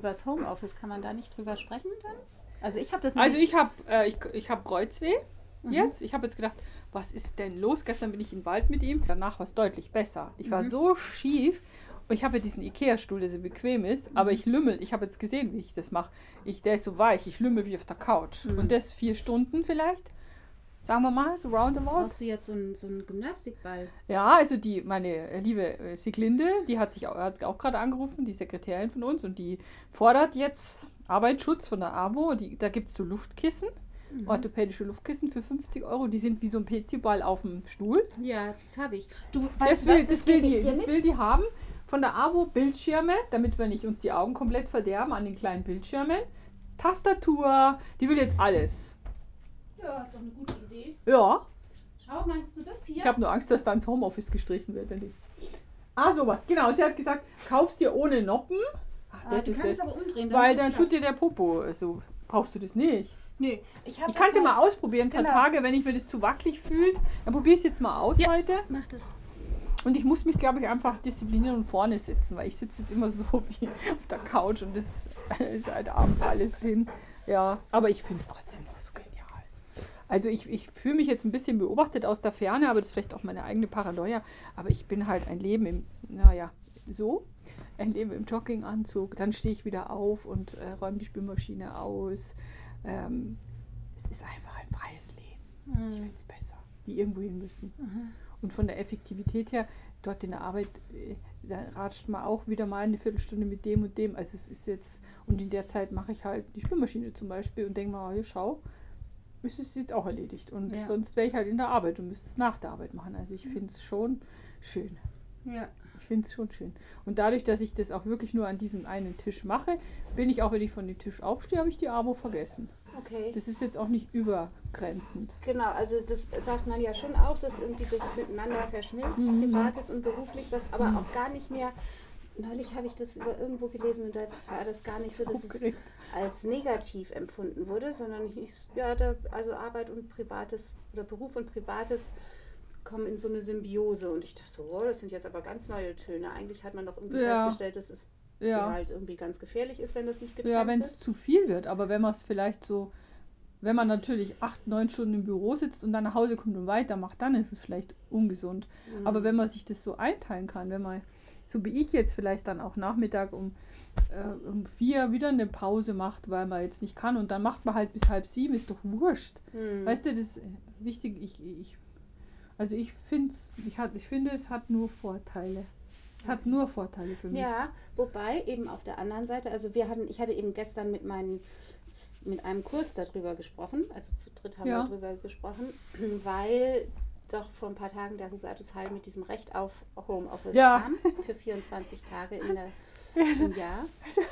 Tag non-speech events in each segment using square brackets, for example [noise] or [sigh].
Über das Homeoffice kann man da nicht drüber sprechen dann? Also ich habe das Also ich habe äh, ich, ich hab Kreuzweh jetzt. Ich habe jetzt gedacht, was ist denn los? Gestern bin ich im Wald mit ihm. Danach war es deutlich besser. Ich war so schief. Und ich habe ja diesen Ikea-Stuhl, der so bequem ist, aber ich lümmel. Ich habe jetzt gesehen, wie ich das mache. Ich, der ist so weich, ich lümmel wie auf der Couch. Und das vier Stunden vielleicht. Sagen wir mal, so roundabout. Brauchst du jetzt so einen, so einen Gymnastikball? Ja, also die, meine liebe äh, Siglinde, die hat sich auch, hat auch gerade angerufen, die Sekretärin von uns, und die fordert jetzt Arbeitsschutz von der AWO. Die, da gibt es so Luftkissen, orthopädische Luftkissen für 50 Euro. Die sind wie so ein PC-Ball auf dem Stuhl. Ja, das habe ich. Du Das will, was, das, will gebe ich die, das mit. will die haben. Von der AWO Bildschirme, damit wir nicht uns die Augen komplett verderben an den kleinen Bildschirmen. Tastatur, die will jetzt alles. Ja, ist doch eine gute Idee. Ja, Schau, meinst du das hier? Ich habe nur Angst, dass da ins Homeoffice gestrichen wird. Wenn ich ah, sowas. Genau, sie hat gesagt, kaufst dir ohne Noppen. Ach, ah, das du ist kannst das. aber umdrehen. Weil ist dann tut dir der Popo so. Brauchst du das nicht? Nö, ich habe Ich kann es ja mal ausprobieren, ein paar Genau. Tage, wenn ich mir das zu wackelig fühlt. Dann probiere ich es jetzt mal aus Ja. heute. Mach das. Und ich muss mich, glaube ich, einfach disziplinieren und vorne sitzen, weil ich sitze jetzt immer so [laughs] wie auf der Couch und das [laughs] ist halt abends alles hin. Ja, aber ich finde es trotzdem noch so. Also ich, ich fühle mich jetzt ein bisschen beobachtet aus der Ferne, aber das ist vielleicht auch meine eigene Paranoia. Aber ich bin halt ein Leben im, naja, so, ein Leben im Jogginganzug. Dann stehe ich wieder auf und äh, räume die Spülmaschine aus. Ähm, es ist einfach ein freies Leben. Ich finde es besser, wie irgendwo hin müssen. Und von der Effektivität her, dort in der Arbeit, äh, da ratscht man auch wieder mal eine Viertelstunde mit dem und dem. Also es ist jetzt, und in der Zeit mache ich halt die Spülmaschine zum Beispiel und denke mal, oh, hier, schau, ist es jetzt auch erledigt. Und Ja. sonst wäre ich halt in der Arbeit und müsste es nach der Arbeit machen. Also ich finde es schon schön. Ja. Ich finde es schon schön. Und dadurch, dass ich das auch wirklich nur an diesem einen Tisch mache, bin ich auch, wenn ich von dem Tisch aufstehe, habe ich die Abo vergessen. Okay. Das ist jetzt auch nicht übergrenzend. Genau, also das sagt man ja schon auch, dass irgendwie das miteinander verschmilzt, Mhm. privates und beruflich, was aber auch gar nicht mehr. Neulich habe ich das über irgendwo gelesen und da war das gar nicht so, dass es als negativ empfunden wurde, sondern hieß, ja, da, also Arbeit und Privates oder Beruf und Privates kommen in so eine Symbiose. Und ich dachte so, oh, das sind jetzt aber ganz neue Töne. Eigentlich hat man doch irgendwie Ja. festgestellt, dass es Ja. halt irgendwie ganz gefährlich ist, wenn das nicht getrennt Ja, wenn es zu viel wird, aber wenn man es vielleicht so, wenn man natürlich acht, neun Stunden im Büro sitzt und dann nach Hause kommt und weitermacht, dann ist es vielleicht ungesund. Mhm. Aber wenn man sich das so einteilen kann, wenn man, so wie ich jetzt vielleicht dann auch Nachmittag um, äh, um vier wieder eine Pause macht, weil man jetzt nicht kann und dann macht man halt bis halb sieben, ist doch wurscht. Mhm. Weißt du, das ist wichtig, ich, ich also ich finde ich, hat- ich finde, es hat nur Vorteile. Es hat nur Vorteile für mich. Ja, wobei eben auf der anderen Seite, also wir hatten, ich hatte eben gestern mit meinen mit einem Kurs darüber gesprochen, also zu dritt haben Ja. wir darüber gesprochen, [clears throat] weil doch vor ein paar Tagen der Hubertus Heil mit diesem Recht auf Homeoffice Ja. kam für 24 Tage in der, im Jahr. [laughs]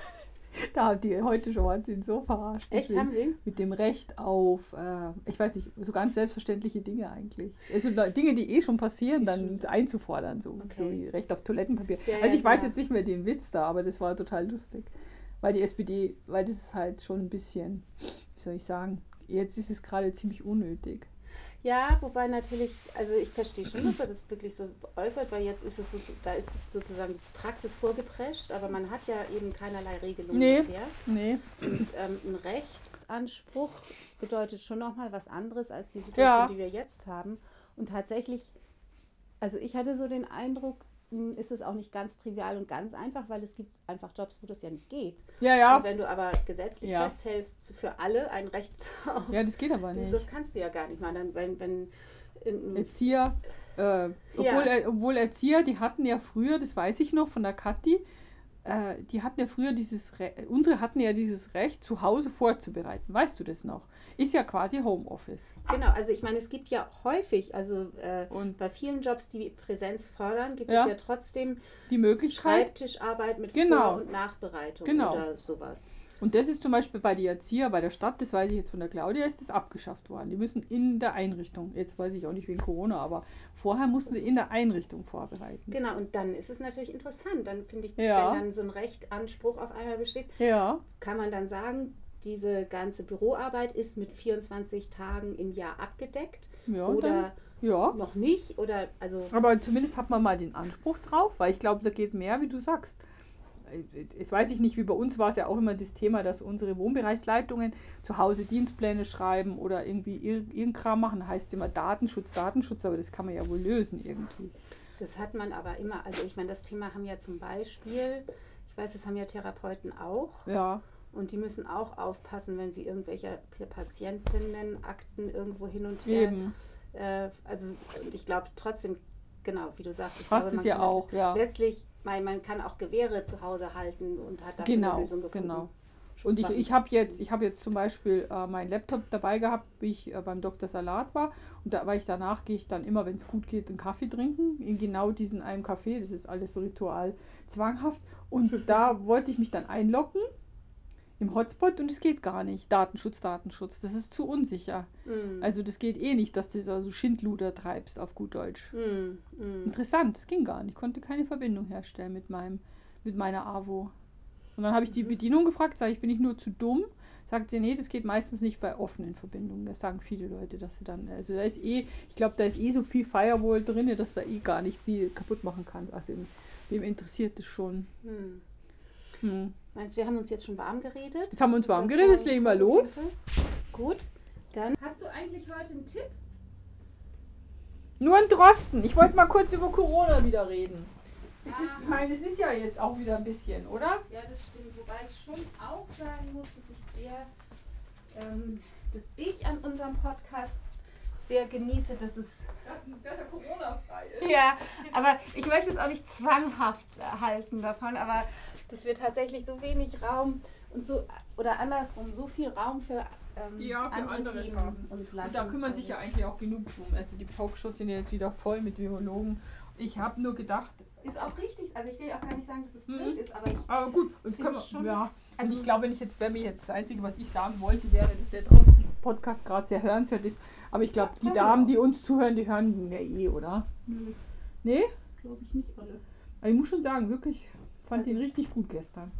Da hat die heute schon ihn so verarscht. Echt, haben Sie? Mit dem Recht auf, äh, ich weiß nicht, so ganz selbstverständliche Dinge eigentlich. Also Dinge, die eh schon passieren, Die dann einzufordern, so, so Okay. wie Recht auf Toilettenpapier. Ja, also ja, ich weiß genau. jetzt nicht mehr den Witz da, aber das war total lustig. Weil die SPD, weil das ist halt schon ein bisschen, wie soll ich sagen, jetzt ist es gerade ziemlich unnötig. Ja, wobei natürlich, also ich verstehe schon, dass er das wirklich so äußert, weil jetzt ist es so, da ist sozusagen die Praxis vorgeprescht, aber man hat ja eben keinerlei Regelung Nee. bisher. Nee. Und ähm, ein Rechtsanspruch bedeutet schon nochmal was anderes als die Situation, Ja. die wir jetzt haben. Und tatsächlich, also ich hatte so den Eindruck, ist es auch nicht ganz trivial und ganz einfach, weil es gibt einfach Jobs, wo das ja nicht geht. Ja, ja. Und wenn du aber gesetzlich Ja. festhältst, für alle ein Recht [laughs] auf, Ja, das geht aber nicht. das kannst du ja gar nicht mal. Dann, wenn, wenn Erzieher, äh, obwohl, Ja. er, obwohl Erzieher, die hatten ja früher, das weiß ich noch von der Kathi, äh, die hatten ja früher dieses, Re unsere hatten ja dieses Recht, zu Hause vorzubereiten. Weißt du das noch? Ist ja quasi Homeoffice. Genau, also ich meine, es gibt ja häufig, also äh, Und bei vielen Jobs, die Präsenz fördern, gibt Ja. es ja trotzdem die Möglichkeit, Schreibtischarbeit mit Genau. Vor- und Nachbereitung Genau. oder sowas. Und das ist zum Beispiel bei den Erzieher, bei der Stadt, das weiß ich jetzt von der Claudia, ist das abgeschafft worden. Die müssen in der Einrichtung, jetzt weiß ich auch nicht wegen Corona, aber vorher mussten sie in der Einrichtung vorbereiten. Genau, und dann ist es natürlich interessant. Dann finde ich, Ja. wenn dann so ein Rechtanspruch auf einmal besteht, Ja, kann man dann sagen, diese ganze Büroarbeit ist mit 24 Tagen im Jahr abgedeckt ja, oder dann, ja. noch nicht oder also Aber zumindest hat man mal den Anspruch drauf, weil ich glaube, da geht mehr, wie du sagst. Jetzt weiß ich nicht, wie bei uns war es ja auch immer das Thema, dass unsere Wohnbereichsleitungen zu Hause Dienstpläne schreiben oder irgendwie irgendein Kram machen. Heißt es immer Datenschutz, Datenschutz, aber das kann man ja wohl lösen irgendwie. Das hat man aber immer, also ich meine, das Thema haben ja zum Beispiel, ich weiß, das haben ja Therapeuten auch. Ja. Und die müssen auch aufpassen, wenn sie irgendwelche Patientinnenakten irgendwo hin und her. Eben. Äh, also und ich glaube trotzdem, genau, wie du sagst, ich Hast glaube, es ja auch, ja. Letztlich, man, man kann auch Gewehre zu Hause halten und hat dafür Genau, eine Lösung gefunden. genau. Und ich, ich habe jetzt, ich hab jetzt zum Beispiel äh, meinen Laptop dabei gehabt, wie ich äh, beim Dr. Salat war. Und da, weil ich danach gehe ich dann immer, wenn es gut geht, einen Kaffee trinken. In genau diesen einen Kaffee. Das ist alles so ritual zwanghaft. Und [laughs] da wollte ich mich dann einloggen im Hotspot und es geht gar nicht. Datenschutz, Datenschutz. Das ist zu unsicher. Mm, Also das geht eh nicht, dass du so also Schindluder treibst auf gut Deutsch. mm, mm. Interessant, das ging gar nicht. Ich konnte keine Verbindung herstellen mit meinem, mit meiner AWO. Und dann habe ich die Bedienung gefragt, sage ich, bin ich nur zu dumm? Sagt sie, nee, das geht meistens nicht bei offenen Verbindungen. Das sagen viele Leute, dass sie dann, also da ist eh, ich glaube, da ist eh so viel Firewall drin, dass da eh gar nicht viel kaputt machen kann. Also wem, interessiert das schon? Hm. Meinst du, wir haben uns jetzt schon warm geredet? Jetzt haben wir uns warm geredet, jetzt legen wir los. Gut, dann. Hast du eigentlich heute einen Tipp? Nur ein Drosten. Ich wollte mal kurz über Corona wieder reden. Jetzt ist, ich meine, es ist ja jetzt auch wieder ein bisschen, oder? Ja, das stimmt. Wobei ich schon auch sagen muss, dass ich sehr, ähm, dass ich an unserem Podcast sehr genieße, dass es. Dass er Corona-frei ist. Ja, aber ich möchte es auch nicht zwanghaft halten davon, aber dass wir tatsächlich so wenig Raum und so, oder andersrum, so viel Raum für, ähm, Ja, für andere Themen haben. uns lassen. Und da kümmern sich ja Also, eigentlich auch genug drum. Also die Talkshows sind ja jetzt wieder voll mit Virologen. Ich habe nur gedacht, Ist auch richtig, also ich will auch gar nicht sagen, dass es Mhm. blöd ist, aber aber gut, jetzt Finde können wir, schon. ja. Also- und ich glaube, wenn ich jetzt, wenn mir jetzt das Einzige, was ich sagen wollte, wäre, dass der draußen Podcast gerade sehr hörenswert ist. Aber ich glaube, die Damen, die uns zuhören, die hören ja eh, oder? Nee? glaube ich nicht alle. Aber ich muss schon sagen, wirklich, fand Also- ihn richtig gut gestern.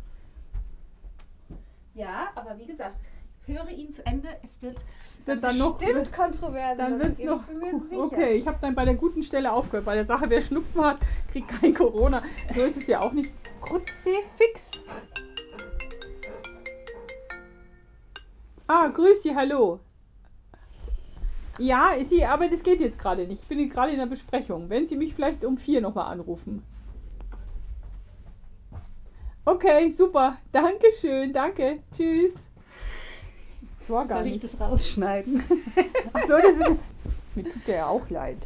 Ja, aber wie gesagt, höre ihn zu Ende. Es wird, Es wird dann noch. bestimmt kontrovers. Dann wird es noch. Okay, ich habe dann bei der guten Stelle aufgehört. Bei der Sache, wer Schnupfen hat, kriegt kein Corona. So ist es ja auch nicht. Kruzifix. Ah, grüß Sie, hallo. Ja, Sie, aber das geht jetzt gerade nicht. Ich bin gerade in der Besprechung. Wenn Sie mich vielleicht um vier nochmal anrufen. Okay, super. Dankeschön, danke. Tschüss. Das war gar Soll ich nicht. das rausschneiden? Ach so, das ist. [laughs] Mir tut der ja auch leid.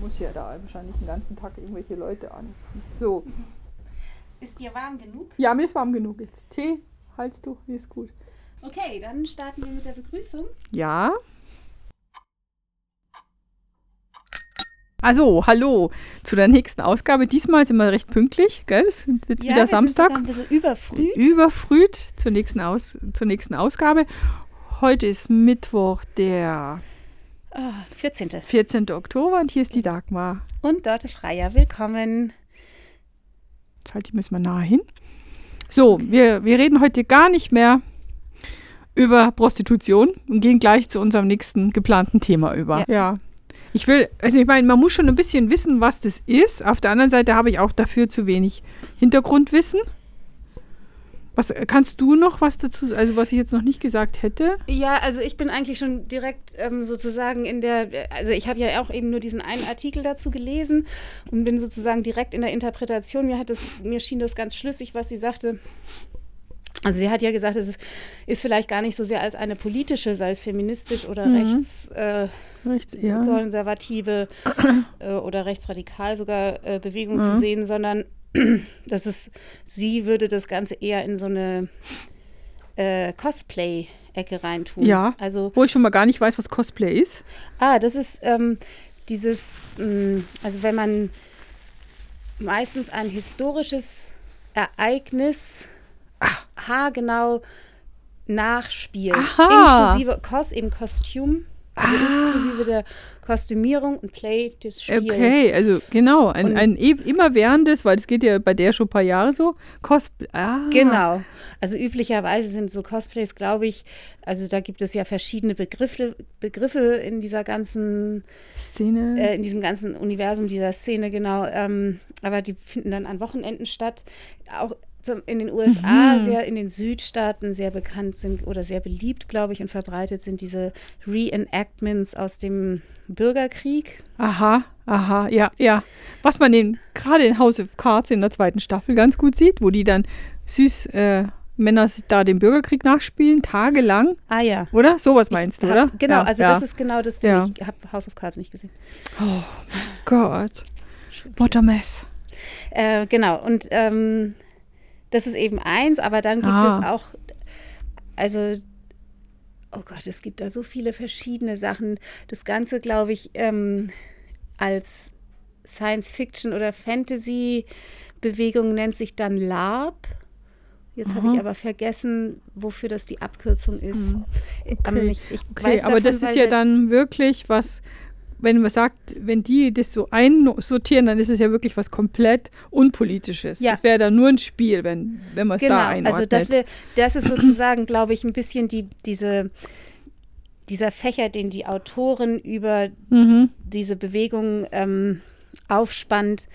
Muss ja da wahrscheinlich den ganzen Tag irgendwelche Leute an. So. Ist dir warm genug? Ja, mir ist warm genug jetzt. Tee, Halstuch, mir ist gut. Okay, dann starten wir mit der Begrüßung. Ja. Also, hallo zu der nächsten Ausgabe. Diesmal sind wir recht pünktlich, gell? Es ist jetzt wieder Samstag. ein bisschen überfrüh. Überfrüht zur nächsten, Aus zur nächsten Ausgabe. Heute ist Mittwoch, der Ah, 14. 14. Oktober und hier ist die Dagmar. Und Dorte Freier, willkommen. Jetzt halt, die müssen wir nahe hin. So, wir, wir reden heute gar nicht mehr über Prostitution und gehen gleich zu unserem nächsten geplanten Thema über. Ja. Ich will, also ich meine, man muss schon ein bisschen wissen, was das ist. Auf der anderen Seite habe ich auch dafür zu wenig Hintergrundwissen. Was kannst du noch was dazu, also was ich jetzt noch nicht gesagt hätte? Ja, also ich bin eigentlich schon direkt ähm, sozusagen in der, also ich habe ja auch eben nur diesen einen Artikel dazu gelesen und bin sozusagen direkt in der Interpretation. Mir hat das, mir schien das ganz schlüssig, was sie sagte. Also sie hat ja gesagt, es ist, ist vielleicht gar nicht so sehr als eine politische, sei es feministisch oder Mhm. rechts, äh, Rechts eher. konservative [clears throat] äh, oder rechtsradikal sogar äh, Bewegung zu Mhm. sehen, sondern [clears throat] dass es, sie würde das Ganze eher in so eine äh, Cosplay-Ecke reintun. Ja. Also, Wo ich schon mal gar nicht weiß, was Cosplay ist. ah, das ist ähm, dieses, mh, also wenn man meistens ein historisches Ereignis haargenau nachspielt, Aha. inklusive Kos, eben Kostüm, also inklusive der Kostümierung und Play des Spiels. Okay, also genau, ein, Und- ein e immerwährendes, weil es geht ja bei der schon ein paar Jahre so, Cosplay. Ah, Genau. Also üblicherweise sind so Cosplays, glaube ich, also da gibt es ja verschiedene Begriffe, Begriffe in dieser ganzen, Szene. äh, in diesem ganzen Universum dieser Szene, genau. Ähm, aber die finden dann an Wochenenden statt. Auch in den USA Mhm. sehr, in den Südstaaten sehr bekannt sind oder sehr beliebt, glaube ich, und verbreitet sind diese Reenactments aus dem Bürgerkrieg. Aha, aha, ja, ja. Was man in, gerade in House of Cards in der zweiten Staffel ganz gut sieht, wo die dann süß äh, Männer da den Bürgerkrieg nachspielen, tagelang, Ah ja. oder? Sowas meinst du, Hab- oder? Genau, ja, also ja. das ist genau das Ding. Ja. Ich habe House of Cards nicht gesehen. Gott. What a mess. Äh, genau, und ähm, das ist eben eins, aber dann gibt Ah. es auch, also, oh Gott, es gibt da so viele verschiedene Sachen. Das Ganze, glaube ich, ähm, als Science-Fiction oder Fantasy-Bewegung nennt sich dann LARP. Jetzt habe ich aber vergessen, wofür das die Abkürzung ist. Ähm, Okay. ich, ich Okay, weiß aber davon, das ist ja dann wirklich was, wenn man sagt, wenn die das so einsortieren, dann ist es ja wirklich was komplett Unpolitisches. Ja. Das wäre dann nur ein Spiel, wenn, wenn man es Genau, da einordnet. also das, wär, das ist sozusagen, glaube ich, ein bisschen die, diese, dieser Fächer, den die Autorin über mhm. diese Bewegung ähm, aufspannt,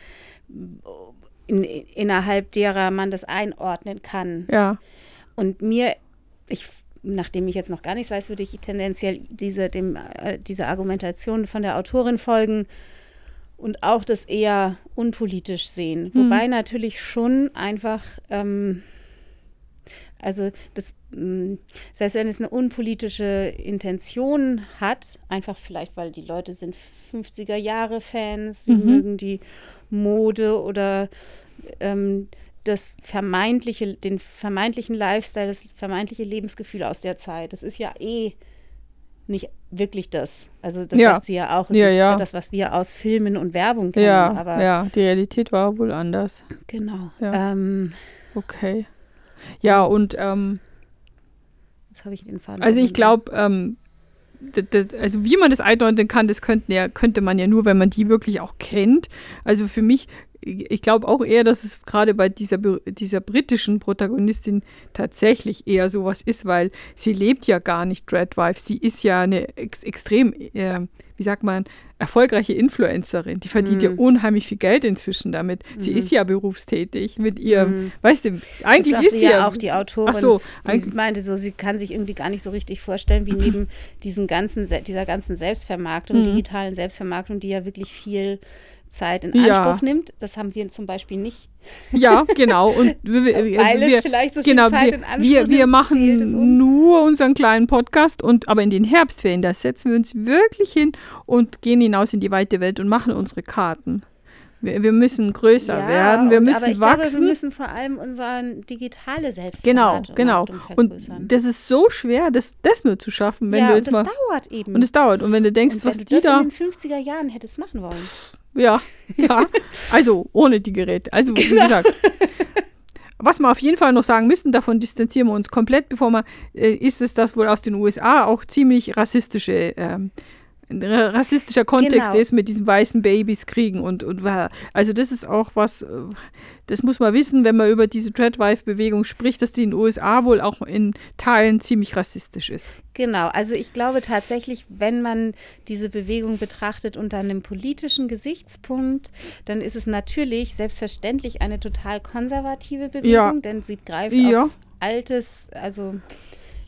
in, innerhalb derer man das einordnen kann. Ja. Und mir, ich, nachdem ich jetzt noch gar nichts weiß, würde ich tendenziell diese, dem, äh, dieser Argumentation von der Autorin folgen und auch das eher unpolitisch sehen. Wobei natürlich schon einfach, ähm, also das, mh, selbst wenn es eine unpolitische Intention hat, einfach vielleicht, weil die Leute sind 50er Jahre Fans, sie Mhm. mögen die Mode oder ähm, das vermeintliche, den vermeintlichen Lifestyle, das vermeintliche Lebensgefühl aus der Zeit. Das ist ja eh nicht wirklich das. Also das Ja. sagt sie ja auch. Es Ja, ist ja. das, was wir aus Filmen und Werbung kennen. Ja, aber ja, die Realität war wohl anders. genau. Ja. Ähm, Okay. Ja, und ähm, jetzt habe ich den Faden. also ich glaube, ähm, also wie man das einordnen kann, das könnten ja, könnte man ja nur, wenn man die wirklich auch kennt. Also für mich, ich glaube auch eher, dass es gerade bei dieser, dieser britischen Protagonistin tatsächlich eher sowas ist, weil sie lebt ja gar nicht Dreadwife. Sie ist ja eine ex extrem, äh, wie sagt man, erfolgreiche Influencerin. Die verdient ja Mhm. unheimlich viel Geld inzwischen damit. Sie Mhm. ist ja berufstätig mit ihrem, Mhm. weißt du, eigentlich das ist sie ja auch die Autorin. Ach so, Die meinte so, sie kann sich irgendwie gar nicht so richtig vorstellen, wie neben [clears throat] diesem ganzen, Se- dieser ganzen Selbstvermarktung, Mhm. digitalen Selbstvermarktung, die ja wirklich viel Zeit in Ja. Anspruch nimmt. Das haben wir zum Beispiel nicht. Ja, [laughs] genau. Und wir, wir, Weil wir, es vielleicht so viel genau, Zeit wir, in Anspruch wir, wir machen nur unseren kleinen Podcast und aber in den Herbstferien, da setzen wir uns wirklich hin und gehen hinaus in die weite Welt und machen unsere Karten. Wir, wir müssen größer Ja, werden, wir und- müssen aber ich Glaube, wachsen. wir müssen vor allem unsere digitale genau, Selbstvermarktung genau. Und vergrößern. das ist so schwer, das, das nur zu schaffen, wenn ja, du und jetzt das mal. dauert eben. Und es dauert. Und wenn du denkst, Und wenn was du die das da. in den 50er Jahren hättest machen wollen. Ja, [laughs] ja. Also ohne die Geräte. Also wie Genau. gesagt. Was wir auf jeden Fall noch sagen müssen, davon distanzieren wir uns komplett, bevor wir, äh, ist es, dass wohl aus den USA auch ziemlich rassistische, ra- rassistischer Kontext Genau. ist mit diesen weißen Babys kriegen und, und also das ist auch was, äh, das muss man wissen, wenn man über diese Treadwife-Bewegung spricht, dass die in den USA wohl auch in Teilen ziemlich rassistisch ist. Genau, also ich glaube tatsächlich, wenn man diese Bewegung betrachtet unter einem politischen Gesichtspunkt, dann ist es natürlich selbstverständlich eine total konservative Bewegung, Ja. denn sie greift Ja. auf altes, also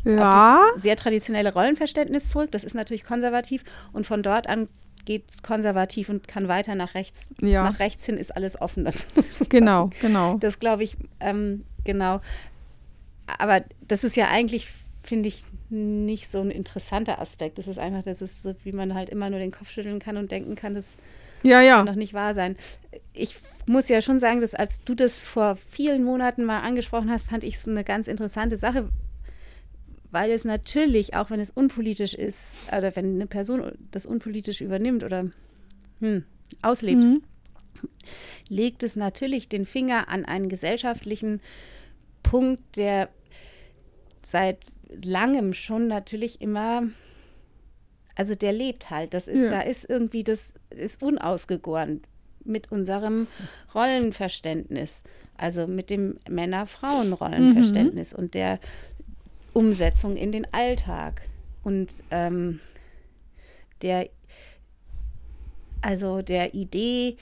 Ja, auf das sehr traditionelle Rollenverständnis zurück. Das ist natürlich konservativ und von dort an geht es konservativ und kann weiter nach rechts. Ja. Nach rechts hin ist alles offen [laughs] genau, genau. Das glaube ich, ähm, genau. Aber das ist ja eigentlich, finde ich, nicht so ein interessanter Aspekt. Das ist einfach, das ist so, wie man halt immer nur den Kopf schütteln kann und denken kann, das Ja, ja. kann doch nicht wahr sein. Ich muss ja schon sagen, dass als du das vor vielen Monaten mal angesprochen hast, fand ich es eine ganz interessante Sache, weil es natürlich, auch wenn es unpolitisch ist, oder wenn eine Person das unpolitisch übernimmt oder hm, auslebt, Mhm. legt es natürlich den Finger an einen gesellschaftlichen Punkt, der seit langem schon natürlich immer, also der lebt halt. Das ist, Ja. da ist irgendwie, das ist unausgegoren mit unserem Rollenverständnis, also mit dem Männer-Frauen-Rollenverständnis und der Umsetzung in den Alltag und ähm, der, also der Idee,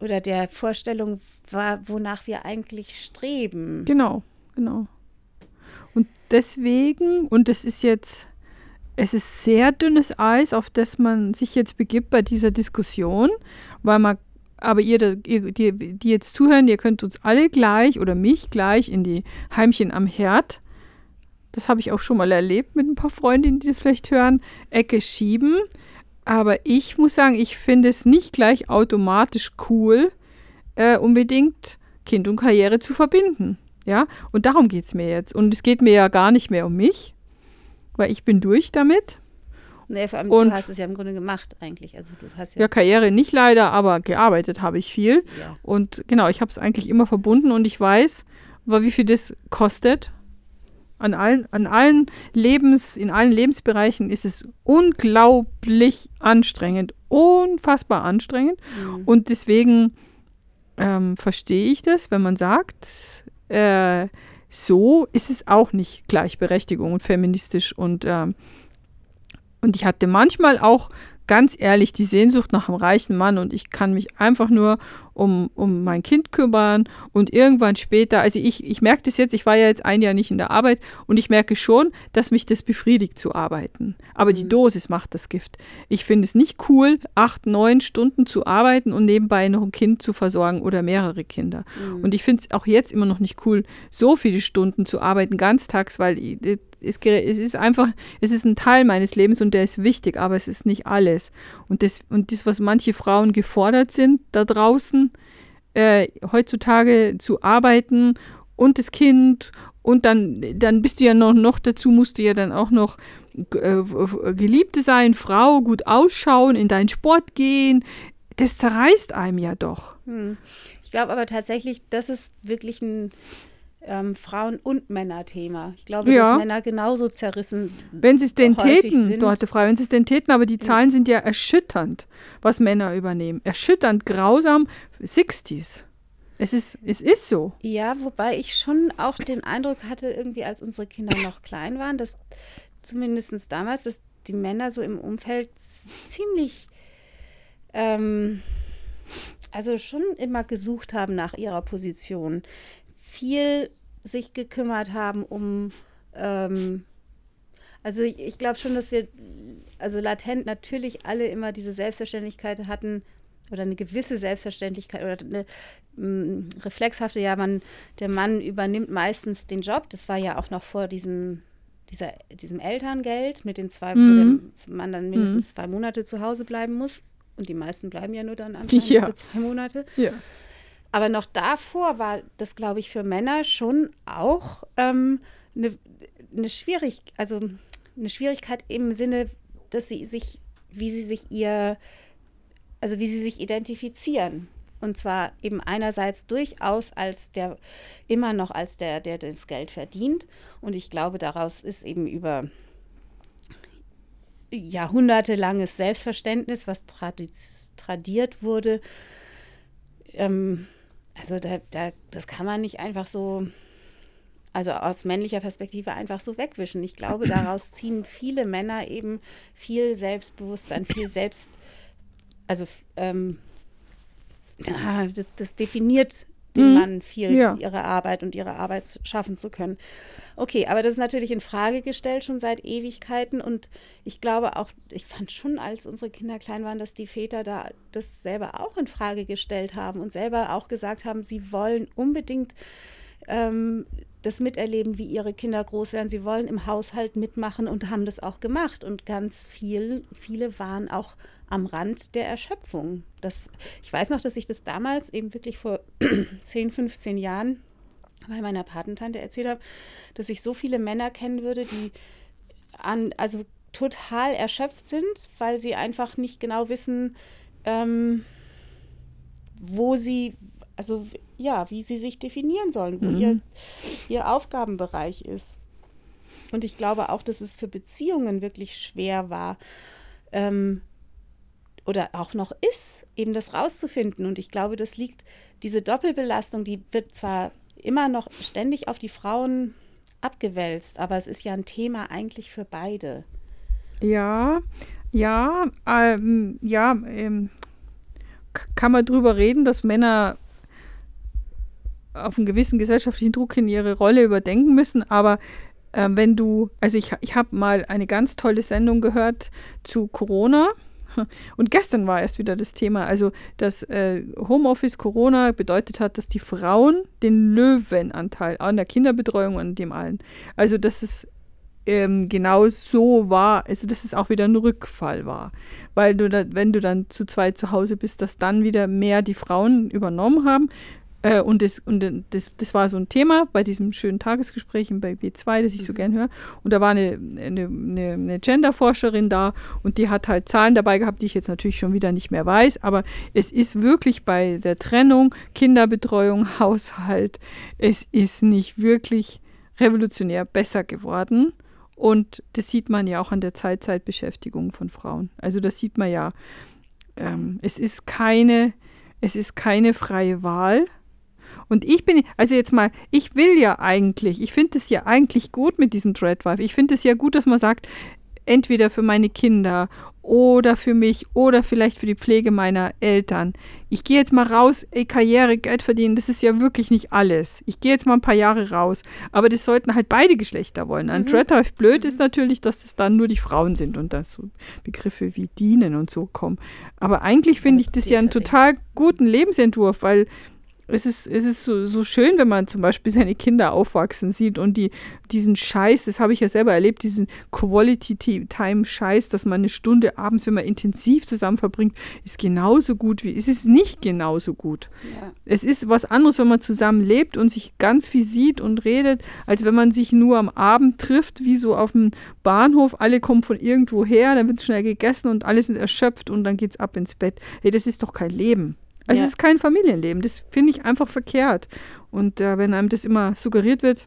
oder der Vorstellung war, wonach wir eigentlich streben. Genau, genau. Und deswegen, und es ist jetzt, es ist sehr dünnes Eis, auf das man sich jetzt begibt bei dieser Diskussion, weil man, aber ihr, ihr die, die jetzt zuhören, ihr könnt uns alle gleich oder mich gleich in die Heimchen am Herd, das habe ich auch schon mal erlebt mit ein paar Freundinnen, die das vielleicht hören, Ecke schieben. Aber ich muss sagen, ich finde es nicht gleich automatisch cool, äh, unbedingt Kind und Karriere zu verbinden. Ja, und darum geht es mir jetzt. Und es geht mir ja gar nicht mehr um mich, weil ich bin durch damit. Nee, vor allem, und, du hast es ja im Grunde gemacht eigentlich. Also du hast ja, ja Karriere nicht leider, aber gearbeitet habe ich viel. Ja. Und genau, ich habe es eigentlich immer verbunden und ich weiß, wie viel das kostet. An allen, an allen Lebens, in allen Lebensbereichen ist es unglaublich anstrengend, unfassbar anstrengend. Mhm. Und deswegen ähm, verstehe ich das, wenn man sagt, äh, so ist es auch nicht Gleichberechtigung und feministisch. Und, äh, und ich hatte manchmal auch ganz ehrlich die Sehnsucht nach einem reichen Mann und ich kann mich einfach nur um, um mein Kind kümmern und irgendwann später, also ich, ich merke das jetzt, ich war ja jetzt ein Jahr nicht in der Arbeit und ich merke schon, dass mich das befriedigt zu arbeiten. Aber mhm. die Dosis macht das Gift. Ich finde es nicht cool, acht, neun Stunden zu arbeiten und nebenbei noch ein Kind zu versorgen oder mehrere Kinder. Mhm. Und ich finde es auch jetzt immer noch nicht cool, so viele Stunden zu arbeiten, ganztags, weil es, es ist einfach, es ist ein Teil meines Lebens und der ist wichtig, aber es ist nicht alles. Und das, und das was manche Frauen gefordert sind da draußen, äh, heutzutage zu arbeiten und das Kind und dann, dann bist du ja noch, noch dazu, musst du ja dann auch noch äh, Geliebte sein, Frau, gut ausschauen, in deinen Sport gehen. Das zerreißt einem ja doch. Hm. Ich glaube aber tatsächlich, das ist wirklich ein ähm, Frauen- und Männer-Thema. Ich glaube, ja. dass Männer genauso zerrissen sind. Wenn sie es denn täten, sind. Dorte Frei, wenn sie es denn täten, aber die Zahlen sind ja erschütternd, was Männer übernehmen. Erschütternd, grausam, 60s. Es ist, es ist so. Ja, wobei ich schon auch den Eindruck hatte, irgendwie als unsere Kinder noch klein waren, dass zumindest damals, dass die Männer so im Umfeld ziemlich, ähm, also schon immer gesucht haben nach ihrer Position viel sich gekümmert haben um, ähm, also ich, ich glaube schon, dass wir, also latent natürlich alle immer diese Selbstverständlichkeit hatten oder eine gewisse Selbstverständlichkeit oder eine mh, mm, reflexhafte, ja, man, der Mann übernimmt meistens den Job. Das war ja auch noch vor diesem, dieser, diesem Elterngeld mit den zwei, mhm. wo Mann dann mindestens mhm. zwei Monate zu Hause bleiben muss. Und die meisten bleiben ja nur dann anscheinend ja. zwei Monate. Ja. Aber noch davor war das, glaube ich, für Männer schon auch ähm, eine, eine, Schwierig also eine Schwierigkeit im Sinne, dass sie sich, wie sie sich ihr, also wie sie sich identifizieren. Und zwar eben einerseits durchaus als der, immer noch als der, der das Geld verdient. Und ich glaube, daraus ist eben über jahrhundertelanges Selbstverständnis, was tradiert wurde, ähm, also da, da, das kann man nicht einfach so, also aus männlicher Perspektive einfach so wegwischen. Ich glaube, [clears throat] daraus ziehen viele Männer eben viel Selbstbewusstsein, viel Selbst, also ähm, das, das definiert den mhm. Mann viel ja. ihre Arbeit und ihre Arbeit schaffen zu können. Okay, aber das ist natürlich in Frage gestellt schon seit Ewigkeiten und ich glaube auch, ich fand schon, als unsere Kinder klein waren, dass die Väter da das selber auch in Frage gestellt haben und selber auch gesagt haben, sie wollen unbedingt ähm, das miterleben, wie ihre Kinder groß werden. Sie wollen im Haushalt mitmachen und haben das auch gemacht. Und ganz viel, viele waren auch am Rand der Erschöpfung. Das, ich weiß noch, dass ich das damals eben wirklich vor [clears throat] 10, 15 Jahren bei meiner Patentante erzählt habe, dass ich so viele Männer kennen würde, die an, also total erschöpft sind, weil sie einfach nicht genau wissen, ähm, wo sie, also ja, wie sie sich definieren sollen, wo mhm. ihr, ihr Aufgabenbereich ist. Und ich glaube auch, dass es für Beziehungen wirklich schwer war, ähm, oder auch noch ist, eben das rauszufinden. Und ich glaube, das liegt, diese Doppelbelastung, die wird zwar immer noch ständig auf die Frauen abgewälzt, aber es ist ja ein Thema eigentlich für beide. Ja, ja, ähm, ja, ähm, kann man drüber reden, dass Männer auf einen gewissen gesellschaftlichen Druck in ihre Rolle überdenken müssen, aber äh, wenn du, also ich, ich habe mal eine ganz tolle Sendung gehört zu Corona. [laughs] Und gestern war erst wieder das Thema, also dass äh, Homeoffice Corona bedeutet hat, dass die Frauen den Löwenanteil an der Kinderbetreuung und dem allen, also dass es ähm, genau so war, also dass es auch wieder ein Rückfall war. Weil du da, wenn du dann zu zweit zu Hause bist, dass dann wieder mehr die Frauen übernommen haben. Äh, und das, und das, das war so ein Thema bei diesem schönen Tagesgespräch bei B2, das ich so mhm. gern höre. Und da war eine, eine, eine, eine Genderforscherin da und die hat halt Zahlen dabei gehabt, die ich jetzt natürlich schon wieder nicht mehr weiß. Aber es ist wirklich bei der Trennung, Kinderbetreuung, [laughs] Haushalt, es ist nicht wirklich revolutionär besser geworden. Und das sieht man ja auch an der Zeitzeitbeschäftigung von Frauen. Also das sieht man ja. Ähm, es ist keine, es ist keine freie Wahl. Und ich bin, also jetzt mal, ich will ja eigentlich, ich finde es ja eigentlich gut mit diesem Dreadwife. Ich finde es ja gut, dass man sagt, entweder für meine Kinder oder für mich oder vielleicht für die Pflege meiner Eltern. Ich gehe jetzt mal raus, ey, Karriere, Geld verdienen, das ist ja wirklich nicht alles. Ich gehe jetzt mal ein paar Jahre raus. Aber das sollten halt beide Geschlechter wollen. Ein mhm. Dreadwife blöd mhm. ist natürlich, dass das dann nur die Frauen sind und dass so Begriffe wie dienen und so kommen. Aber eigentlich finde ich das ja einen total guten Lebensentwurf, weil es ist, es ist so, so schön, wenn man zum Beispiel seine Kinder aufwachsen sieht und die, diesen Scheiß, das habe ich ja selber erlebt, diesen Quality-Time-Scheiß, dass man eine Stunde abends, wenn man intensiv zusammen verbringt, ist genauso gut wie, es ist nicht genauso gut. Ja. Es ist was anderes, wenn man zusammen lebt und sich ganz viel sieht und redet, als wenn man sich nur am Abend trifft, wie so auf dem Bahnhof, alle kommen von irgendwo her, dann wird schnell gegessen und alle sind erschöpft und dann geht es ab ins Bett. Hey, das ist doch kein Leben. Also ja. es ist kein Familienleben. Das finde ich einfach verkehrt. Und äh, wenn einem das immer suggeriert wird,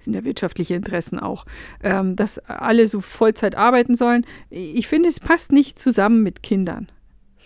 sind ja wirtschaftliche Interessen auch, ähm, dass alle so Vollzeit arbeiten sollen. Ich finde, es passt nicht zusammen mit Kindern.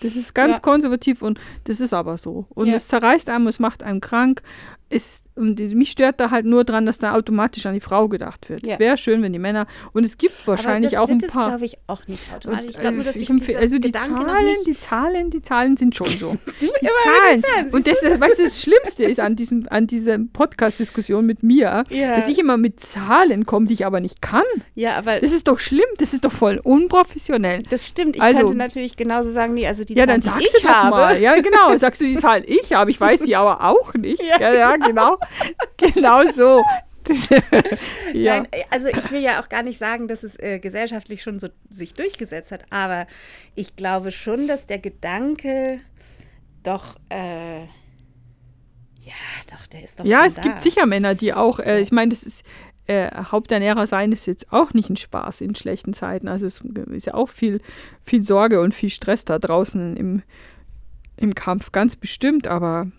Das ist ganz ja. konservativ und das ist aber so. Und es zerreißt einem, es macht einem krank ist, und mich stört da halt nur dran, dass da automatisch an die Frau gedacht wird. Es ja. wäre schön, wenn die Männer, und es gibt wahrscheinlich auch ein paar. Das glaube ich auch nicht automatisch. ich glaube, dass ich empfehle, also die Gedanke Zahlen, die Zahlen, die Zahlen sind schon so. [laughs] die, die Zahlen. Zahlen und das, das, weißt du, das Schlimmste ist an diesem, an dieser Podcast-Diskussion mit mir, ja. dass ich immer mit Zahlen komme, die ich aber nicht kann. Ja, aber. Das ist doch schlimm, das ist doch voll unprofessionell. Das stimmt. Ich also, könnte natürlich genauso sagen, nee, also die ja, Zahlen, dann sagst die ich du habe. Mal. Ja, genau, sagst du die Zahlen ich habe, ich weiß sie aber auch nicht. [laughs] ja, ja genau. [laughs] genau so. [laughs] ja. Nein, also ich will ja auch gar nicht sagen, dass es äh, gesellschaftlich schon so sich durchgesetzt hat, aber ich glaube schon, dass der Gedanke doch, äh, ja, doch, der ist doch. Ja, es da. gibt sicher Männer, die auch, äh, ich meine, das ist, äh, Haupternährer sein ist jetzt auch nicht ein Spaß in schlechten Zeiten. Also es ist ja auch viel, viel Sorge und viel Stress da draußen im, im Kampf, ganz bestimmt, aber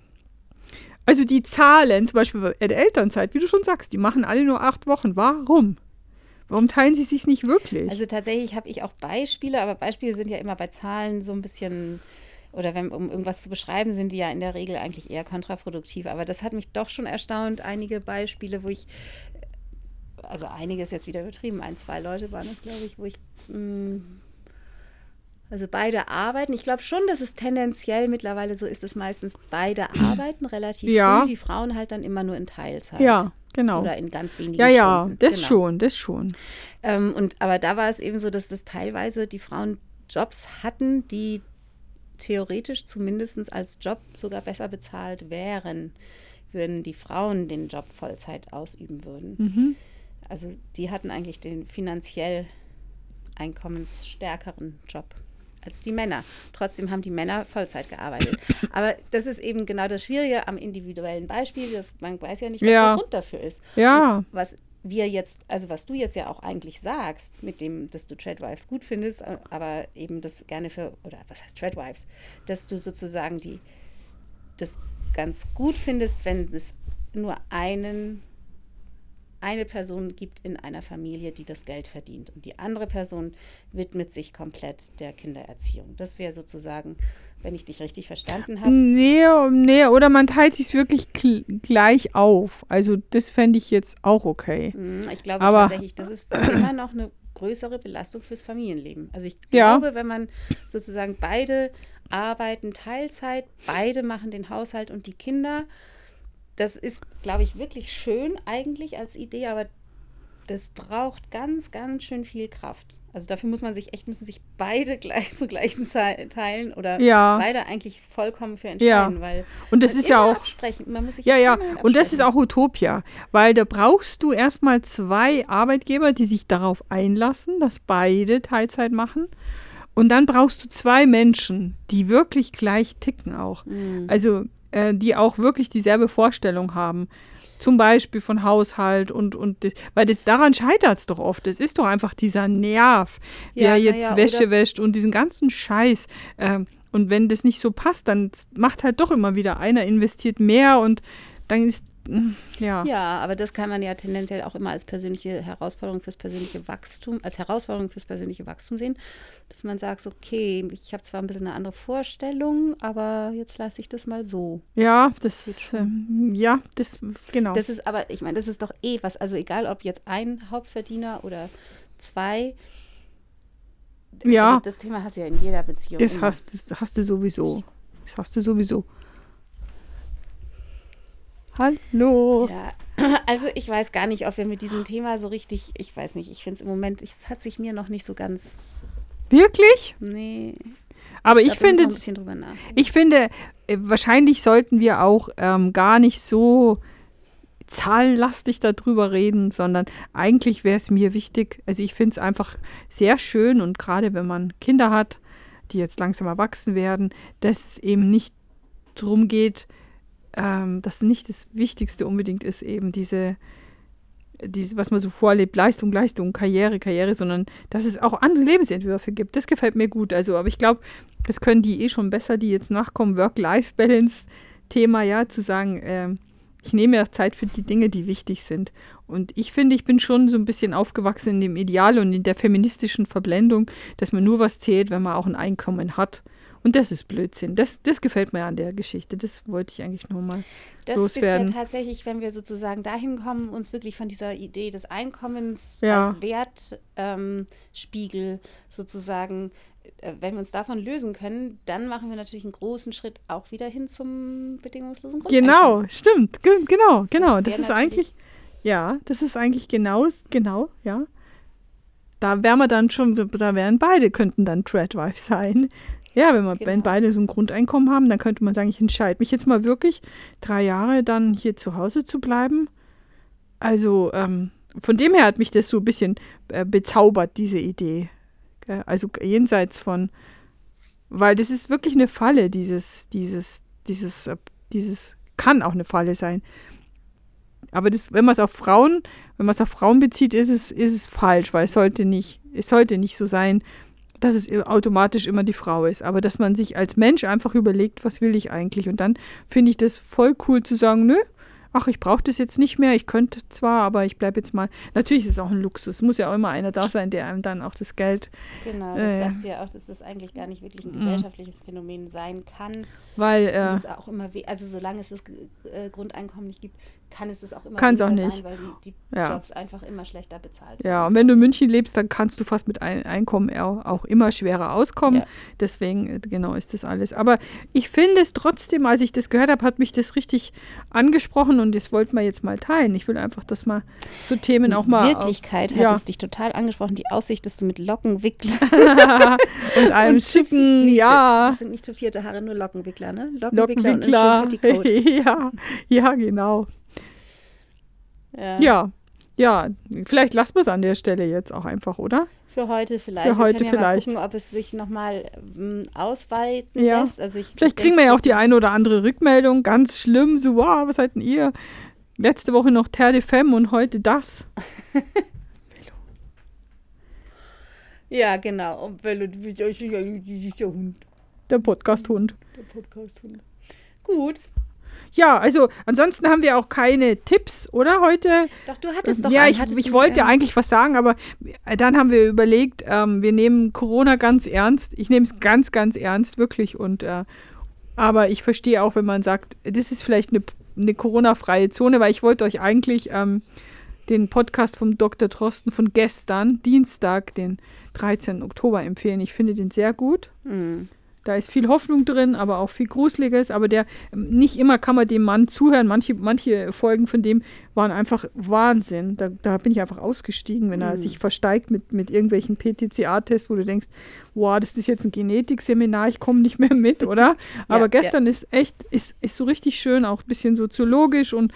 also die Zahlen, zum Beispiel bei der Elternzeit, wie du schon sagst, die machen alle nur acht Wochen. Warum? Warum teilen sie sich nicht wirklich? Also tatsächlich habe ich auch Beispiele, aber Beispiele sind ja immer bei Zahlen so ein bisschen, oder wenn, um irgendwas zu beschreiben, sind die ja in der Regel eigentlich eher kontraproduktiv. Aber das hat mich doch schon erstaunt, einige Beispiele, wo ich, also einiges jetzt wieder übertrieben, ein, zwei Leute waren es, glaube ich, wo ich mh, hm, also beide arbeiten. Ich glaube schon, dass es tendenziell mittlerweile so ist, dass meistens beide [clears throat] arbeiten relativ ja. früh. Die Frauen halt dann immer nur in Teilzeit. Ja, genau. Oder in ganz wenigen Ja, ja, Stunden. das genau. schon, das schon. Ähm, und, aber da war es eben so, dass das teilweise die Frauen Jobs hatten, die theoretisch zumindest als Job sogar besser bezahlt wären, würden die Frauen den Job Vollzeit ausüben würden. Mhm. Also die hatten eigentlich den finanziell einkommensstärkeren Job als die Männer. Trotzdem haben die Männer Vollzeit gearbeitet. [coughs] Aber das ist eben genau das Schwierige am individuellen Beispiel. Das, man weiß ja nicht, was ja. der Grund dafür ist. Ja. Und was wir jetzt, also was du jetzt ja auch eigentlich sagst, mit dem, dass du Treadwives gut findest, aber eben das gerne für, oder was heißt Treadwives, dass du sozusagen die, das ganz gut findest, wenn es nur einen eine Person gibt in einer Familie, die das Geld verdient und die andere Person widmet sich komplett der Kindererziehung. Das wäre sozusagen, wenn ich dich richtig verstanden habe. Nee, nee, oder man teilt sich wirklich gleich auf. Also das fände ich jetzt auch okay. Mhm, ich glaube Aber tatsächlich, das ist [clears throat] immer noch eine größere Belastung fürs Familienleben. Also ich glaube, ja. wenn man sozusagen beide arbeiten Teilzeit, beide machen den Haushalt und die Kinder. Das ist, glaube ich, wirklich schön eigentlich als Idee, aber das braucht ganz, ganz schön viel Kraft. Also dafür muss man sich echt, müssen sich beide gleich zu gleichen Ze- Teilen oder Ja. beide eigentlich vollkommen für entscheiden, Ja. weil Und das man ist ja auch- absprechen. Man muss sich Ja, ja, und das ist auch Utopia, weil da brauchst du erstmal zwei Arbeitgeber, die sich darauf einlassen, dass beide Teilzeit machen. Und dann brauchst du zwei Menschen, die wirklich gleich ticken auch. Mhm. Also, äh, die auch wirklich dieselbe Vorstellung haben. Zum Beispiel von Haushalt und, und das, weil das daran scheitert es doch oft. Es ist doch einfach dieser Nerv, Ja, wer jetzt naja, Wäsche wäscht und diesen ganzen Scheiß. Ähm, und wenn das nicht so passt, dann macht halt doch immer wieder einer investiert mehr und dann ist, ja. Ja, aber das kann man ja tendenziell auch immer als persönliche Herausforderung fürs persönliche Wachstum, als Herausforderung fürs persönliche Wachstum sehen, dass man sagt, okay, ich habe zwar ein bisschen eine andere Vorstellung, aber jetzt lasse ich das mal so. Ja, das ist, ähm, ja, das, genau. Das ist aber, ich meine, das ist doch eh was, also egal ob jetzt ein Hauptverdiener oder zwei. Ja. Also das Thema hast du ja in jeder Beziehung. Das immer. hast, das hast du sowieso. Das hast du sowieso. Hallo. Ja, [clears throat] also ich weiß gar nicht, ob wir mit diesem Thema so richtig, ich weiß nicht, ich finde es im Moment, es hat sich mir noch nicht so ganz, Wirklich? nee. Aber ich müssen finde, noch ein bisschen drüber nachdenken. ich finde, äh, wahrscheinlich sollten wir auch ähm, gar nicht so zahlenlastig darüber reden, sondern eigentlich wäre es mir wichtig, also ich finde es einfach sehr schön und gerade wenn man Kinder hat, die jetzt langsam erwachsen werden, dass es eben nicht darum geht, ähm, dass nicht das Wichtigste unbedingt ist, eben diese, diese, was man so vorlebt, Leistung, Leistung, Karriere, Karriere, sondern dass es auch andere Lebensentwürfe gibt. Das gefällt mir gut. Also, aber ich glaube, das können die eh schon besser, die jetzt nachkommen, Work-Life-Balance-Thema, ja, zu sagen, ähm, ich nehme ja Zeit für die Dinge, die wichtig sind. Und ich finde, ich bin schon so ein bisschen aufgewachsen in dem Ideal und in der feministischen Verblendung, dass man nur was zählt, wenn man auch ein Einkommen hat. Und das ist Blödsinn. Das, das gefällt mir an der Geschichte. Das wollte ich eigentlich nur mal. Das loswerden. ist ja tatsächlich, wenn wir sozusagen dahin kommen, uns wirklich von dieser Idee des Einkommens Ja. als Wertspiegel ähm, sozusagen, äh, wenn wir uns davon lösen können, dann machen wir natürlich einen großen Schritt auch wieder hin zum bedingungslosen Grundeinkommen. Genau, stimmt. Ge genau, genau. wär Das ist eigentlich, ja, das ist eigentlich genau, genau, ja. Da wären wir dann schon, da wären beide, könnten dann Tradwife sein. Ja, wenn, man, wenn Genau. beide so ein Grundeinkommen haben, dann könnte man sagen, ich entscheide mich jetzt mal wirklich, drei Jahre dann hier zu Hause zu bleiben. Also, ähm, von dem her hat mich das so ein bisschen äh, bezaubert, diese Idee. Also jenseits von, weil das ist wirklich eine Falle, dieses, dieses, dieses, äh, dieses kann auch eine Falle sein. Aber das, wenn man es auf Frauen, wenn man es auf Frauen bezieht, ist es, ist es falsch, weil es sollte nicht, es sollte nicht so sein, dass es automatisch immer die Frau ist. Aber dass man sich als Mensch einfach überlegt, was will ich eigentlich? Und dann finde ich das voll cool zu sagen, nö, ach, ich brauche das jetzt nicht mehr, ich könnte zwar, aber ich bleibe jetzt mal. Natürlich ist es auch ein Luxus. Es muss ja auch immer einer da sein, der einem dann auch das Geld, Genau, das Äh, sagt sie ja auch, dass das eigentlich gar nicht wirklich ein gesellschaftliches Phänomen sein kann. Weil äh, es auch immer, also solange es das äh, Grundeinkommen nicht gibt, kann es das auch immer Kann's auch nicht. sein, weil die, die Ja. Jobs einfach immer schlechter bezahlt Ja, und wenn du in München lebst, dann kannst du fast mit ein Einkommen auch, immer schwerer auskommen. Ja. Deswegen, äh, genau, ist das alles. Aber ich finde es trotzdem, als ich das gehört habe, hat mich das richtig angesprochen und das wollten wir jetzt mal teilen. Ich will einfach, dass man so Themen auch mal. Wirklichkeit hat ja. es dich total angesprochen, die Aussicht, dass du mit Lockenwickler. [laughs] und einem [laughs] und schicken, ja. Das sind nicht tupierte Haare, nur Lockenwickler, ne? Lockenwickler, Lockenwickler. und [laughs] ja, ja, genau. Ja. Ja, ja. Vielleicht lassen wir es an der Stelle jetzt auch einfach, oder? Für heute vielleicht. Für heute wir können ja vielleicht. Mal gucken, ob es sich nochmal ähm, ausweiten Ja. lässt. Also ich, Vielleicht ich kriegen wir ja auch die eine oder andere Rückmeldung. Ganz schlimm, so, wow, was seid denn ihr? Letzte Woche noch Terre de Femme und heute das. [laughs] Ja, genau. Und weil das ist ja der Hund. Der Podcast-Hund. Der Podcast-Hund. Gut. Ja, also ansonsten haben wir auch keine Tipps, oder heute? Doch, du hattest doch ja, einen. ich, Hattest ich wollte einen? eigentlich was sagen, aber dann haben wir überlegt, ähm, wir nehmen Corona ganz ernst. Ich nehme es ganz, ganz ernst, wirklich. Und äh, aber ich verstehe auch, wenn man sagt, das ist vielleicht eine, eine Corona-freie Zone, weil ich wollte euch eigentlich ähm, den Podcast vom Dr. Drosten von gestern, Dienstag, den 13. Oktober, empfehlen. Ich finde den sehr gut. Hm. Da ist viel Hoffnung drin, aber auch viel Gruseliges. Aber der nicht immer kann man dem Mann zuhören. Manche, manche Folgen von dem waren einfach Wahnsinn. Da, da bin ich einfach ausgestiegen, wenn er Mhm. sich versteigt mit, mit irgendwelchen PTCA-Tests, wo du denkst, wow, das ist jetzt ein Genetikseminar, ich komme nicht mehr mit, oder? [laughs] Aber ja. gestern ist echt, ist, ist so richtig schön, auch ein bisschen soziologisch und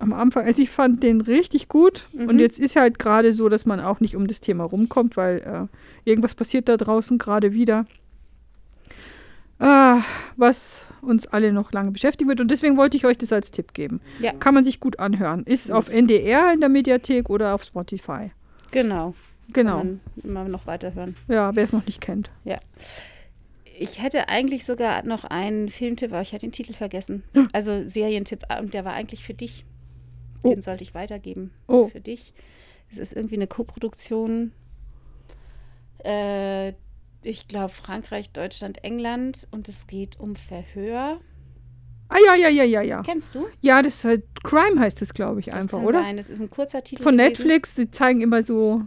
am Anfang, also ich fand den richtig gut und Mhm. jetzt ist halt gerade so, dass man auch nicht um das Thema rumkommt, weil äh, irgendwas passiert da draußen gerade wieder, äh, was uns alle noch lange beschäftigen wird und deswegen wollte ich euch das als Tipp geben. Ja. Kann man sich gut anhören. Ist auf NDR in der Mediathek oder auf Spotify. Genau. Genau. Kann man immer noch weiterhören. Ja, wer es noch nicht kennt. Ich hätte eigentlich sogar noch einen Filmtipp, aber ich hatte den Titel vergessen. Also Serientipp, ah, und der war eigentlich für dich. Oh. Den sollte ich weitergeben. Oh. Für dich. Es ist irgendwie eine Koproduktion. Äh, ich glaube Frankreich, Deutschland, England und es geht um Verhör. Ah ja, ja, ja, ja, ja. Kennst du? Ja, das ist halt Crime heißt es, glaube ich, Das einfach, kann oder? Sein. Das ist ein kurzer Titel. Von gewesen. Netflix, die zeigen immer so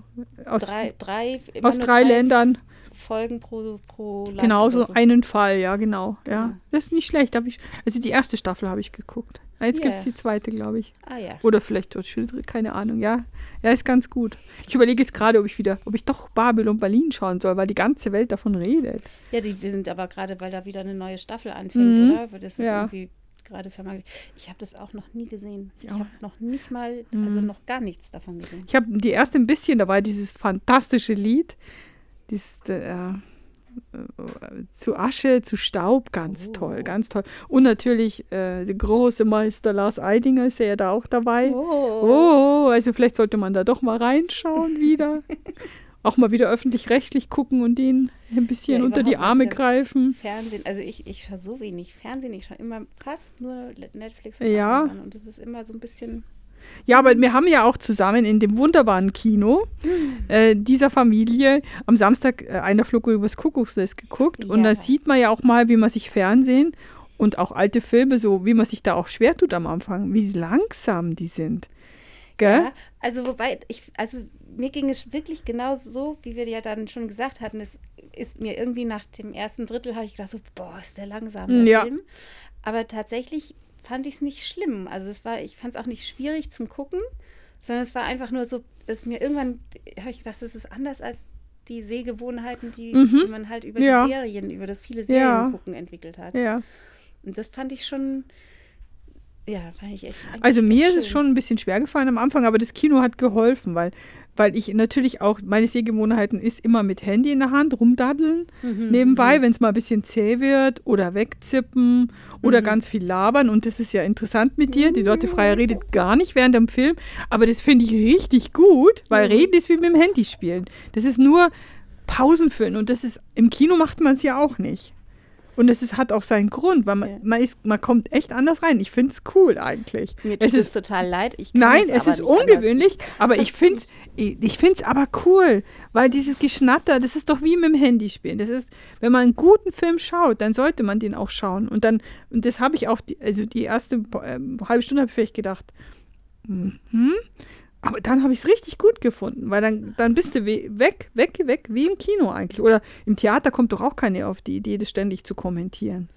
aus, Drei, drei, immer aus nur drei Ländern. Folgen pro, pro Land. Genau, so einen Fall, ja, genau. Ja. Ja. Das ist nicht schlecht. Ich, also die erste Staffel habe ich geguckt. Ah, Jetzt Ja. gibt es die zweite, glaube ich. Ah ja. Oder vielleicht dort Schildre, keine Ahnung, ja. Ja, ist ganz gut. Ich überlege jetzt gerade, ob ich wieder, ob ich doch Babylon Berlin schauen soll, weil die ganze Welt davon redet. Ja, die, wir sind aber gerade, weil da wieder eine neue Staffel anfängt, Mhm. oder? Weil das ist Ja. irgendwie gerade vermarktet. Ich habe das auch noch nie gesehen. Ich Ja. habe noch nicht mal, Mhm. also noch gar nichts davon gesehen. Ich habe die erste ein bisschen, da war dieses fantastische Lied. Dieses, äh, zu Asche, zu Staub, ganz Oh. toll, ganz toll. Und natürlich äh, der große Meister Lars Eidinger ist ja da auch dabei. Oh, also vielleicht sollte man da doch mal reinschauen wieder. [laughs] auch mal wieder öffentlich-rechtlich gucken und den ein bisschen Ja, unter die Arme greifen. Fernsehen, also ich, ich schaue so wenig Fernsehen, ich schaue immer fast nur Netflix Ja. Amazon und das ist immer so ein bisschen. Ja, aber wir haben ja auch zusammen in dem wunderbaren Kino äh, dieser Familie am Samstag äh, einer Flug übers Kuckucksnest geguckt. Und da Ja. sieht man ja auch mal, wie man sich Fernsehen und auch alte Filme, so wie man sich da auch schwer tut am Anfang, wie langsam die sind. Gell? Ja, also wobei, ich, also mir ging es wirklich genau so, wie wir ja dann schon gesagt hatten. Es ist mir irgendwie nach dem ersten Drittel habe ich gedacht, so, boah, ist der langsam, der Ja. Film. Aber tatsächlich fand ich es nicht schlimm. Also es war, ich fand es auch nicht schwierig zum Gucken, sondern es war einfach nur so, dass mir irgendwann habe ich gedacht, das ist anders als die Sehgewohnheiten, die, Mhm. die man halt über Ja. die Serien, über das viele Serien Ja. gucken entwickelt hat. Ja. Und das fand ich schon, ja, fand ich echt. Also mir ist es schön. schon ein bisschen schwer gefallen am Anfang, aber das Kino hat geholfen, weil, weil ich natürlich auch, meine Sehgewohnheiten ist immer mit Handy in der Hand, rumdaddeln Mhm, nebenbei, mhm. wenn es mal ein bisschen zäh wird oder wegzippen oder Mhm. ganz viel labern. Und das ist ja interessant mit dir. Die Leute Freier redet gar nicht während dem Film, aber das finde ich richtig gut, weil Mhm. Reden ist wie mit dem Handy spielen. Das ist nur Pausenfilm und das ist, im Kino macht man es ja auch nicht. Und es ist, hat auch seinen Grund, weil man, Ja. man, ist, man kommt echt anders rein. Ich finde es cool eigentlich. Mir tut es es ist total leid. Nein, es aber ist nicht anders. ungewöhnlich, aber ich finde es ich find's aber cool, weil dieses Geschnatter, das ist doch wie mit dem Handy spielen. Das ist, wenn man einen guten Film schaut, dann sollte man den auch schauen. Und dann, und das habe ich auch, die, also die erste ähm, halbe Stunde habe ich vielleicht gedacht, mhm. Aber dann habe ich es richtig gut gefunden, weil dann, dann bist du we weg, weg, weg, wie im Kino eigentlich. Oder im Theater kommt doch auch keiner auf die Idee, das ständig zu kommentieren.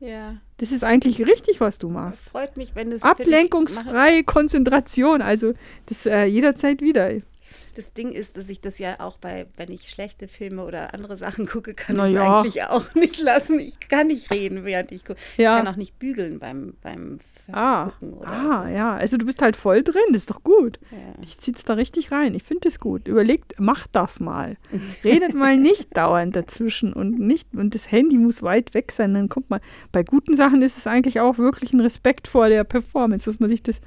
Ja, Das ist eigentlich richtig, was du machst. freut mich, wenn mache- Ablenkungsfreie Konzentration, also das äh, jederzeit wieder. Das Ding ist, dass ich das ja auch bei, wenn ich schlechte Filme oder andere Sachen [laughs] gucke, kann ich es ja. eigentlich auch [laughs] nicht lassen. Ich kann nicht reden, während ich gucke. Ja. Ich kann auch nicht bügeln beim, beim Ah, Gucken oder ah so. ja, also du bist halt voll drin, das ist doch gut. Ja. Ich zieh's da richtig rein. Ich finde das gut. Überlegt, macht das mal. Redet mal [laughs] nicht dauernd dazwischen und nicht, und das Handy muss weit weg sein. Dann kommt mal. Bei guten Sachen ist es eigentlich auch wirklich ein Respekt vor der Performance, dass man sich das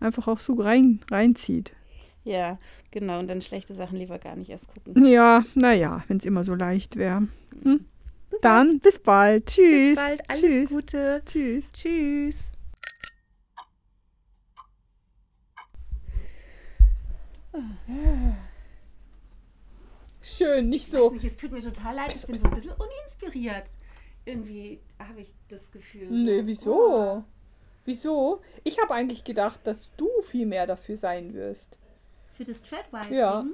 einfach auch so rein, reinzieht. Ja, genau. Und dann schlechte Sachen lieber gar nicht erst gucken. Ja, naja, wenn es immer so leicht wäre. Hm? Dann bis bald. Tschüss. Bis bald. Alles Tschüss. Gute. Tschüss. Tschüss. Schön, nicht Weiß nicht, es tut mir total leid. Ich bin so ein bisschen uninspiriert. Irgendwie habe ich das Gefühl. so, Nee, oh, wieso? Wieso? Ich habe eigentlich gedacht, dass du viel mehr dafür sein wirst. Für das Treadwife. Ja.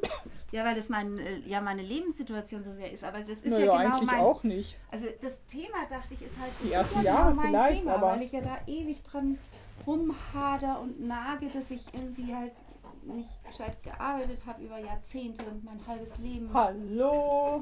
Ja, weil das mein, äh, ja meine Lebenssituation so sehr ist. Aber das ist Naja, ja genau eigentlich mein. auch nicht. Also das Thema, dachte ich, ist halt das Die ist ja Jahre genau mein vielleicht, Thema, aber- weil ich ja da ewig dran rumhader und nage, dass ich irgendwie halt nicht gescheit gearbeitet habe über Jahrzehnte und mein halbes Leben. Hallo.